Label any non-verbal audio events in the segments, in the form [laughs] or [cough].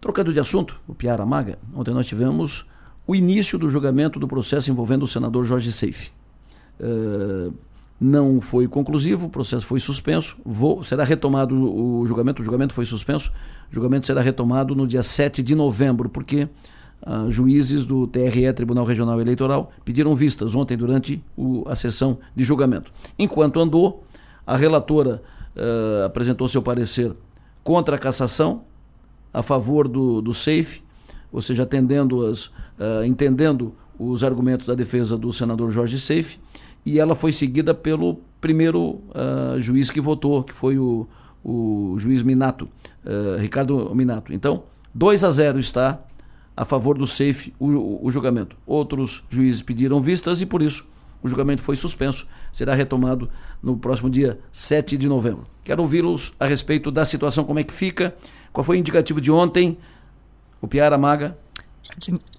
Trocando de assunto, o Piara Maga, ontem nós tivemos o início do julgamento do processo envolvendo o senador Jorge Seife. Uh, não foi conclusivo, o processo foi suspenso, vou, será retomado o julgamento, o julgamento foi suspenso, o julgamento será retomado no dia 7 de novembro, porque uh, juízes do TRE, Tribunal Regional Eleitoral, pediram vistas ontem durante o, a sessão de julgamento. Enquanto andou, a relatora uh, apresentou seu parecer contra a cassação, a favor do, do SAFE, ou seja, atendendo as, uh, entendendo os argumentos da defesa do senador Jorge Seife, e ela foi seguida pelo primeiro uh, juiz que votou, que foi o, o juiz Minato, uh, Ricardo Minato. Então, 2 a 0 está a favor do o, o, o julgamento. Outros juízes pediram vistas e por isso o julgamento foi suspenso. Será retomado no próximo dia 7 de novembro. Quero ouvi-los a respeito da situação, como é que fica, qual foi o indicativo de ontem, o Piara Maga.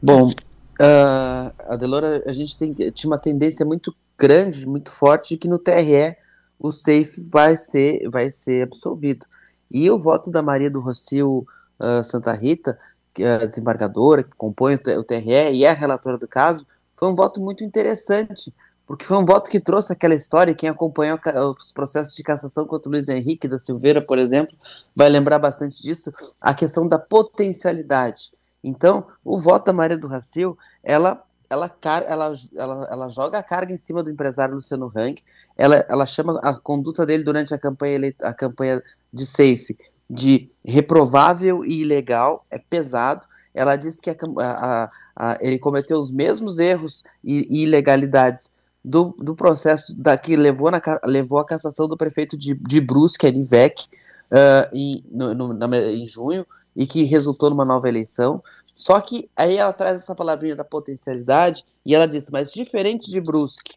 Bom, uh, Adelora, a gente tem, tinha uma tendência muito grande, muito forte, de que no TRE o SAFE vai ser, vai ser absolvido. E o voto da Maria do Rocio uh, Santa Rita, que é a desembargadora, que compõe o TRE e é a relatora do caso, foi um voto muito interessante, porque foi um voto que trouxe aquela história, quem acompanhou os processos de cassação contra o Luiz Henrique da Silveira, por exemplo, vai lembrar bastante disso, a questão da potencialidade. Então, o voto da Maria do Racil, ela ela, ela, ela, ela joga a carga em cima do empresário Luciano Hang, ela, ela chama a conduta dele durante a campanha, a campanha de safe de reprovável e ilegal, é pesado. Ela diz que a, a, a, ele cometeu os mesmos erros e, e ilegalidades do, do processo da, que levou, na, levou à cassação do prefeito de, de Brusque, Erivec, uh, em, no, em junho, e que resultou numa nova eleição. Só que aí ela traz essa palavrinha da potencialidade e ela diz, mas diferente de Brusque,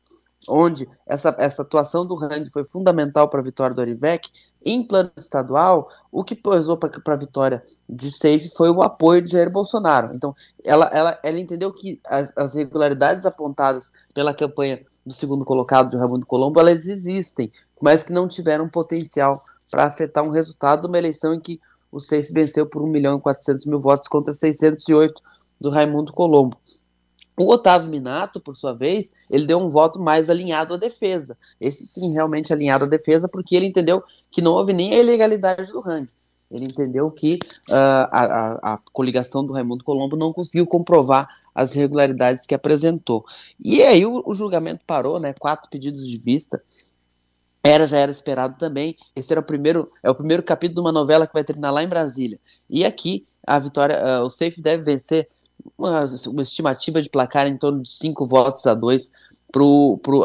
onde essa, essa atuação do Rang foi fundamental para a vitória do Arivec, em plano estadual, o que pesou para a vitória de Safe foi o apoio de Jair Bolsonaro. Então, ela, ela, ela entendeu que as, as apontadas pela campanha do segundo colocado, de Raimundo Colombo, elas existem, mas que não tiveram potencial para afetar um resultado de uma eleição em que o Safe venceu por 1 milhão e 400 mil votos contra 608 do Raimundo Colombo. O Otávio Minato, por sua vez, ele deu um voto mais alinhado à defesa. Esse sim, realmente alinhado à defesa, porque ele entendeu que não houve nem a ilegalidade do ranking. Ele entendeu que uh, a, a, coligação do Raimundo Colombo não conseguiu comprovar as irregularidades que apresentou. E aí o, o julgamento parou, né? Quatro pedidos de vista. Era, já era esperado também. Esse era o primeiro, é o primeiro capítulo de uma novela que vai terminar lá em Brasília. E aqui a vitória, uh, o Safe deve vencer uma, uma, estimativa de placar em torno de cinco votos a dois pro, pro,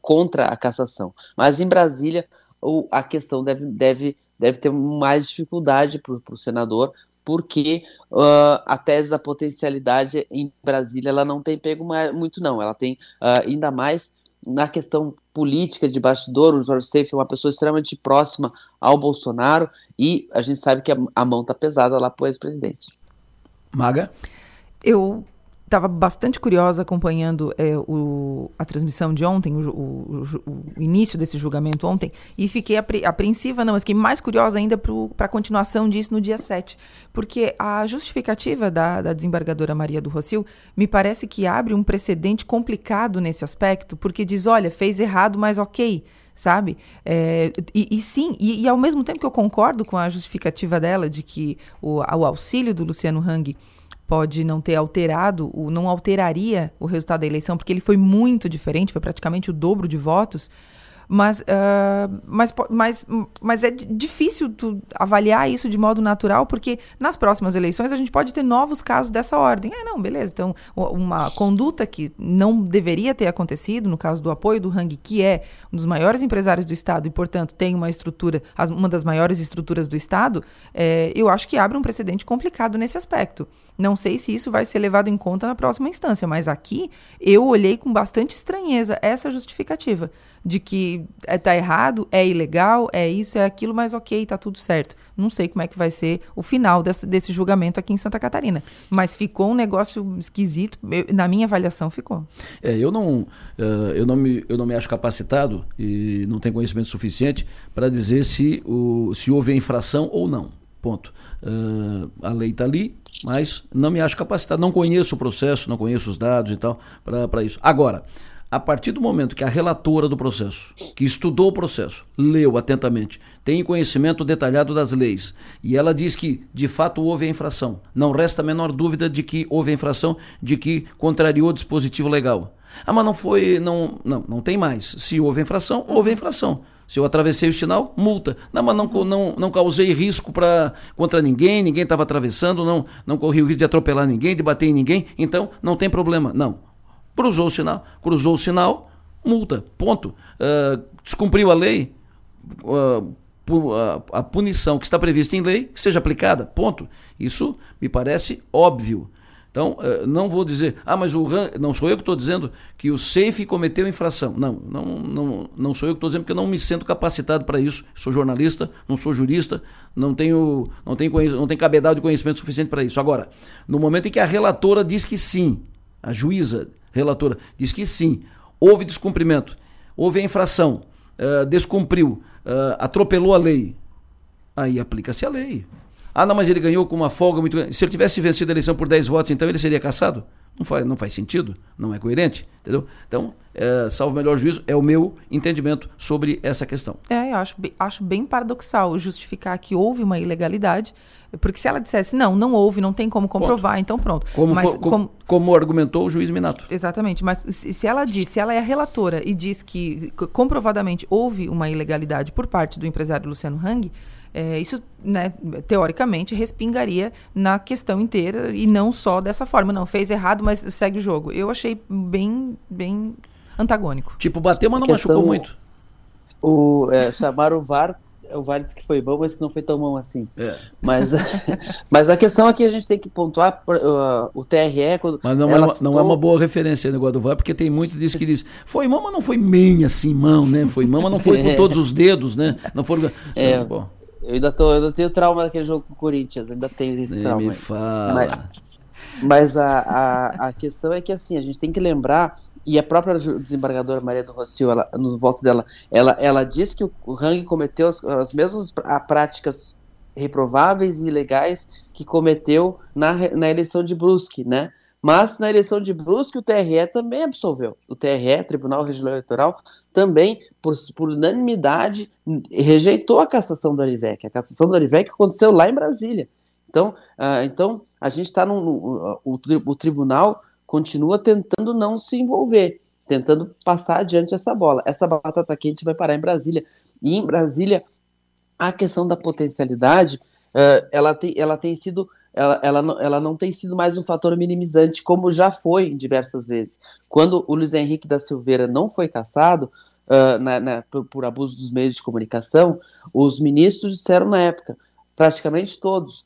contra a cassação. Mas em Brasília o, a questão deve, deve deve ter mais dificuldade para o senador, porque uh, a tese da potencialidade em Brasília ela não tem pego mais, muito não, ela tem uh, ainda mais na questão política de bastidor, o Jorge Seife é uma pessoa extremamente próxima ao Bolsonaro e a gente sabe que a, a mão está pesada lá para o ex-presidente. Maga? Eu estava bastante curiosa acompanhando é, o, a transmissão de ontem, o, o, o, início desse julgamento ontem, e fiquei apre, apreensiva, não, mas fiquei mais curiosa ainda para a continuação disso no dia 7. Porque a justificativa da, da desembargadora Maria do Rocio me parece que abre um precedente complicado nesse aspecto, porque diz: olha, fez errado, mas ok sabe? É, e, e, sim, e, e, ao mesmo tempo que eu concordo com a justificativa dela de que o, o auxílio do Luciano Hang pode não ter alterado, não alteraria o resultado da eleição, porque ele foi muito diferente, foi praticamente o dobro de votos. Mas, uh, mas, mas, mas é difícil avaliar isso de modo natural, porque nas próximas eleições a gente pode ter novos casos dessa ordem. Ah, não, beleza. Então, uma conduta que não deveria ter acontecido, no caso do apoio do Hang, que é um dos maiores empresários do Estado e, portanto, tem uma estrutura, uma das maiores estruturas do Estado, é, eu acho que abre um precedente complicado nesse aspecto. Não sei se isso vai ser levado em conta na próxima instância, mas aqui eu olhei com bastante estranheza essa justificativa de que está é, errado, é ilegal, é isso, é aquilo, mas ok, está tudo certo. Não sei como é que vai ser o final desse, desse julgamento aqui em Santa Catarina, mas ficou um negócio esquisito, eu, na minha avaliação ficou. É, eu não, uh, eu não me, eu não me acho capacitado e não tenho conhecimento suficiente para dizer se, o, se houve a infração ou não. Ponto. Uh, a lei está ali, mas não me acho capacitado. Não conheço o processo, não conheço os dados e tal para isso. Agora, a partir do momento que a relatora do processo, que estudou o processo, leu atentamente, tem conhecimento detalhado das leis, e ela diz que de fato houve a infração, não resta a menor dúvida de que houve a infração, de que contrariou o dispositivo legal. Ah, mas não foi. Não, não, não tem mais. Se houve a infração, houve a infração. Se eu atravessei o sinal, multa. Não, mas não, não, não causei risco pra, contra ninguém, ninguém estava atravessando, não, não corri o risco de atropelar ninguém, de bater em ninguém, então não tem problema. Não. Cruzou o sinal, cruzou o sinal, multa, ponto. Uh, descumpriu a lei, uh, a punição que está prevista em lei seja aplicada, ponto. Isso me parece óbvio. Então, não vou dizer, ah, mas o não sou eu que estou dizendo que o SAFE cometeu infração. Não, não, não, não sou eu que estou dizendo, porque eu não me sinto capacitado para isso. Sou jornalista, não sou jurista, não tenho, não tenho, não tenho cabedal de conhecimento suficiente para isso. Agora, no momento em que a relatora diz que sim, a juíza relatora, diz que sim, houve descumprimento, houve a infração, uh, descumpriu, uh, atropelou a lei, aí aplica-se a lei. Ah, não, mas ele ganhou com uma folga muito grande. Se ele tivesse vencido a eleição por 10 votos, então ele seria caçado? Não faz, não faz sentido, não é coerente, entendeu? Então, é, salvo o melhor juízo, é o meu entendimento sobre essa questão. É, eu acho, acho bem paradoxal justificar que houve uma ilegalidade, porque se ela dissesse, não, não houve, não tem como comprovar, ponto. então pronto. Como, mas, for, como, como, argumentou o juiz Minato. Exatamente, mas se ela diz, se ela é relatora e diz que comprovadamente houve uma ilegalidade por parte do empresário Luciano Hang, é, isso, né, teoricamente, respingaria na questão inteira e não só dessa forma. Não, fez errado, mas segue o jogo. Eu achei bem, bem antagônico. Tipo, bateu, mas não questão, machucou muito. O, é, chamaram o VAR o VAR disse que foi bom, mas que não foi tão bom assim. É. Mas, [laughs] mas a questão aqui a gente tem que pontuar uh, o TRE. Quando mas não, é uma, citou... não é uma boa referência o negócio do VAR, porque tem muito disso que diz: foi mão, mas não foi meia assim, mão, né? Foi mão, mas não foi com [laughs] todos os dedos, né? Não foram. É. Não, bom. Eu ainda, tô, eu ainda tenho trauma daquele jogo com o Corinthians, ainda tenho esse Nem trauma. Me fala. Mas, mas a, a, a questão é que assim, a gente tem que lembrar, e a própria desembargadora Maria do Rocio, ela, no voto dela, ela, ela diz que o, o Hang cometeu as, as mesmas a, práticas reprováveis e ilegais que cometeu na, na eleição de Brusque, né? Mas na eleição de Brusque, o TRE também absolveu. O TRE, Tribunal Regional Eleitoral, também, por, por unanimidade, rejeitou a cassação do Arivec. A cassação do Arivec aconteceu lá em Brasília. Então, uh, então a gente está no. Uh, o, o tribunal continua tentando não se envolver, tentando passar adiante essa bola. Essa batata quente vai parar em Brasília. E em Brasília, a questão da potencialidade, uh, ela, tem, ela tem sido ela, ela, ela não tem sido mais um fator minimizante, como já foi diversas vezes. Quando o Luiz Henrique da Silveira não foi caçado uh, na, na, por, por, abuso dos meios de comunicação, os ministros disseram na época, praticamente todos,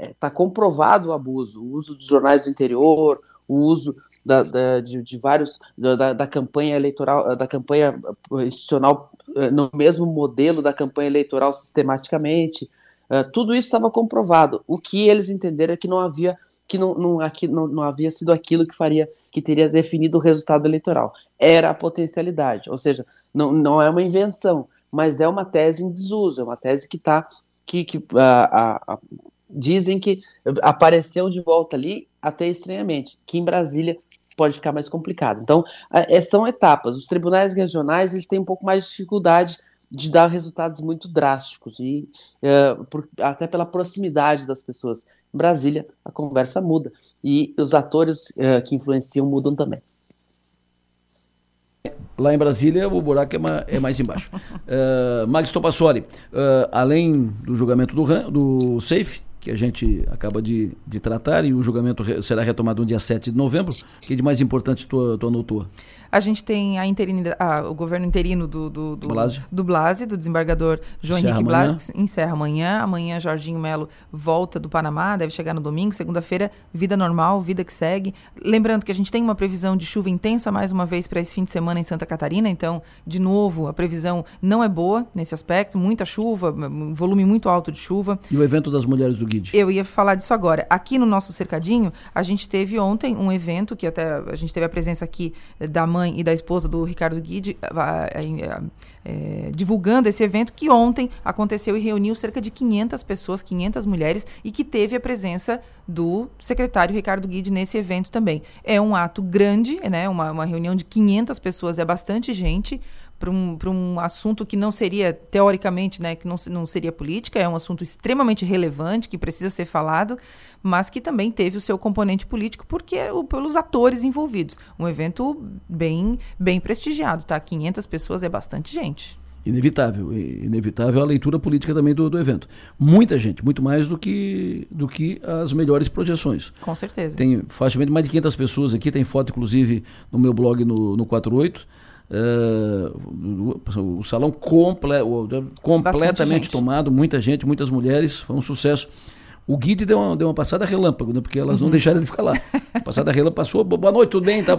está uh, comprovado o abuso, o uso dos jornais do interior, o uso da, da, de, de, vários da, da, campanha eleitoral, da campanha institucional no mesmo modelo da campanha eleitoral sistematicamente. Uh, tudo isso estava comprovado. O que eles entenderam é que não havia que não, não, aqui, não, não havia sido aquilo que faria que teria definido o resultado eleitoral. Era a potencialidade, ou seja, não, não é uma invenção, mas é uma tese em desuso, é uma tese que está que, que a, a, dizem que apareceu de volta ali até estranhamente, que em Brasília pode ficar mais complicado. Então, é, são etapas. Os tribunais regionais eles têm um pouco mais de dificuldade de dar resultados muito drásticos e uh, por, até pela proximidade das pessoas. Em Brasília a conversa muda e os atores uh, que influenciam mudam também. Lá em Brasília o buraco é, ma, é mais embaixo. [laughs] uh, Magis Topassoli, além do julgamento do, do SAFE, que a gente acaba de, de tratar e o julgamento será retomado no dia 7 de novembro, o que de mais importante tu, tu anotou? A gente tem a a, o governo interino do, do, do, Blase. do Blase, do desembargador João encerra Henrique Blase, que encerra amanhã. Amanhã, Jorginho Melo volta do Panamá, deve chegar no domingo. Segunda-feira, vida normal, vida que segue. Lembrando que a gente tem uma previsão de chuva intensa mais uma vez para esse fim de semana em Santa Catarina. Então, de novo, a previsão não é boa nesse aspecto. Muita chuva, um volume muito alto de chuva. E o evento das mulheres do Guide. Eu ia falar disso agora. Aqui no nosso cercadinho, a gente teve ontem um evento que até a gente teve a presença aqui da mãe e da esposa do Ricardo Guide é, divulgando esse evento que ontem aconteceu e reuniu cerca de 500 pessoas, 500 mulheres e que teve a presença do secretário Ricardo Guide nesse evento também. É um ato grande, né? Uma, uma reunião de 500 pessoas é bastante gente para um, um assunto que não seria, teoricamente, né, que não, não seria política, é um assunto extremamente relevante, que precisa ser falado, mas que também teve o seu componente político porque o, pelos atores envolvidos. Um evento bem, bem prestigiado, tá? 500 pessoas é bastante gente. Inevitável, inevitável a leitura política também do, do evento. Muita gente, muito mais do que, do que as melhores projeções. Com certeza. Tem facilmente mais de 500 pessoas aqui, tem foto inclusive no meu blog no, no 48 Uh, o salão comple completamente tomado, muita gente, muitas mulheres, foi um sucesso. O Guide deu uma, deu uma passada relâmpago, né, porque elas não uhum. deixaram ele ficar lá. [laughs] Passada relâmpago, passou, boa noite, tudo bem, tá,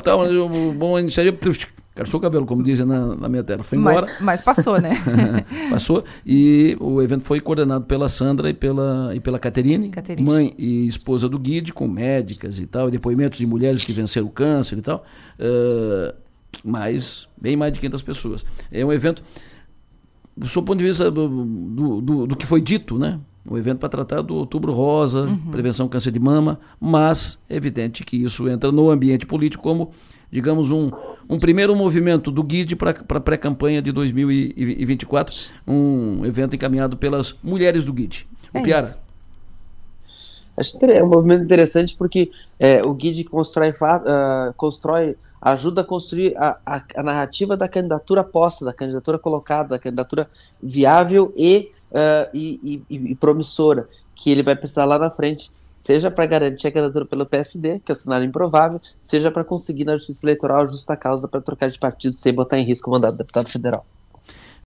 bom iniciativa, [laughs] carçou o cabelo, como dizem na, na minha terra, foi embora. Mas, mas passou, né? [laughs] passou, e o evento foi coordenado pela Sandra e pela, e pela Caterine, Caterine, mãe e esposa do Guide, com médicas e tal, e depoimentos de mulheres que venceram o câncer e tal. Uh, mais, bem mais de 500 pessoas. É um evento, do seu ponto de vista do, do, do, do que foi dito, né? Um evento para tratar do outubro rosa, uhum. prevenção do câncer de mama, mas é evidente que isso entra no ambiente político como, digamos, um, um primeiro movimento do GUID para a pré-campanha de 2024, um evento encaminhado pelas mulheres do GUID. O é Piara. Isso. Acho que é um movimento interessante porque é, o GUID constrói, uh, constrói ajuda a construir a, a, a, narrativa da candidatura posta, da candidatura colocada, da candidatura viável e, uh, e, e, e, promissora, que ele vai precisar lá na frente, seja para garantir a candidatura pelo PSD, que é o cenário improvável, seja para conseguir na justiça eleitoral a justa causa para trocar de partido sem botar em risco o mandato do deputado federal.